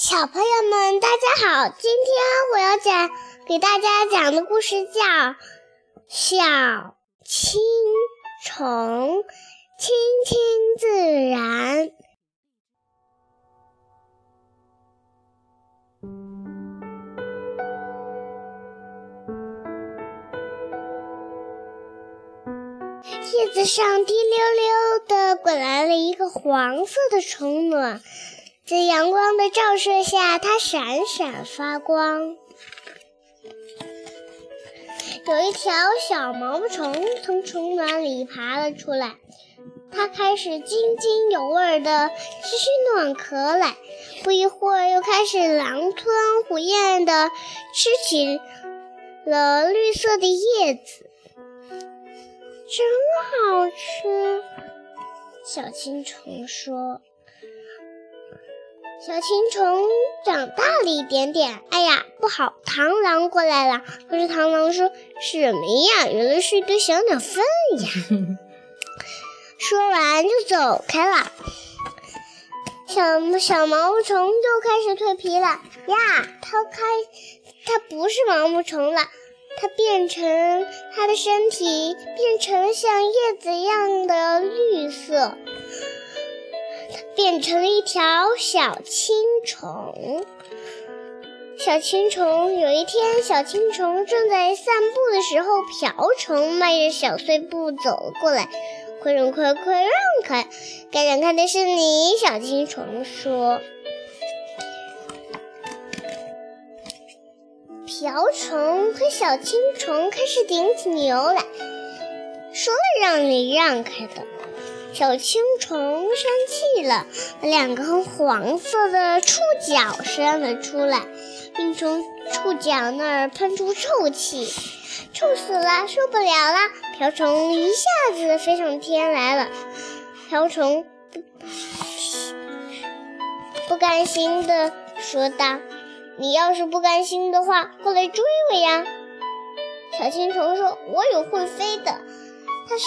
小朋友们，大家好！今天我要讲给大家讲的故事叫《小青虫亲亲自然》。叶子上滴溜溜的滚来了一个黄色的虫卵。在阳光的照射下，它闪闪发光。有一条小毛毛虫从虫卵里爬了出来，它开始津津有味地吃起暖壳来。不一会儿，又开始狼吞虎咽地吃起了绿色的叶子，真好吃。小青虫说。小青虫长大了一点点，哎呀，不好！螳螂过来了。可是螳螂说：“什么呀？原来是一堆小鸟粪呀！” 说完就走开了。小小毛毛虫又开始蜕皮了呀！它开，它不是毛毛虫了，它变成它的身体变成了像叶子一样的绿色。变成了一条小青虫。小青虫有一天，小青虫正在散步的时候，瓢虫迈着小碎步走了过来。快让快快让开！该让开的是你。小青虫说。瓢虫和小青虫开始顶起牛来，说了让你让开的。小青虫生气了，两个黄色的触角伸了出来，并从触角那儿喷出臭气，臭死了，受不了了！瓢虫一下子飞上天来了。瓢虫不不甘心地说道：“你要是不甘心的话，过来追我呀！”小青虫说：“我有会飞的。”它是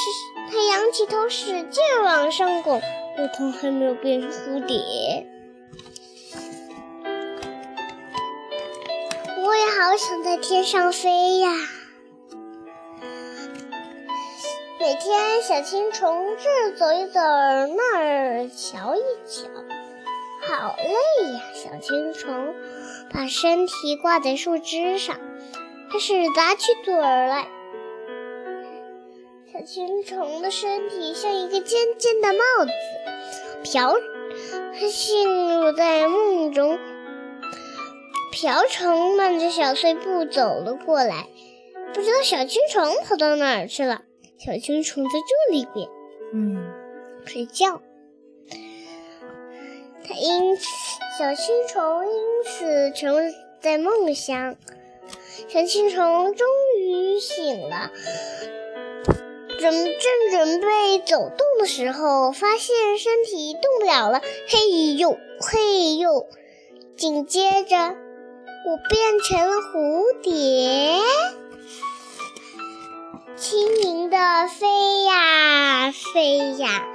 它仰起头，使劲往上拱，可头还没有变成蝴蝶。我也好想在天上飞呀！每天小青虫这儿走一走，那儿瞧一瞧，好累呀！小青虫把身体挂在树枝上，开始打起盹儿来。小青虫的身体像一个尖尖的帽子，瓢它陷入在梦中。瓢虫迈着小碎步走了过来，不知道小青虫跑到哪儿去了。小青虫在这里边，嗯，睡觉。它因此，小青虫因此沉在梦乡。小青虫终于醒了。准正准备走动的时候，发现身体动不了了。嘿呦嘿呦！紧接着，我变成了蝴蝶，轻盈的飞呀飞呀。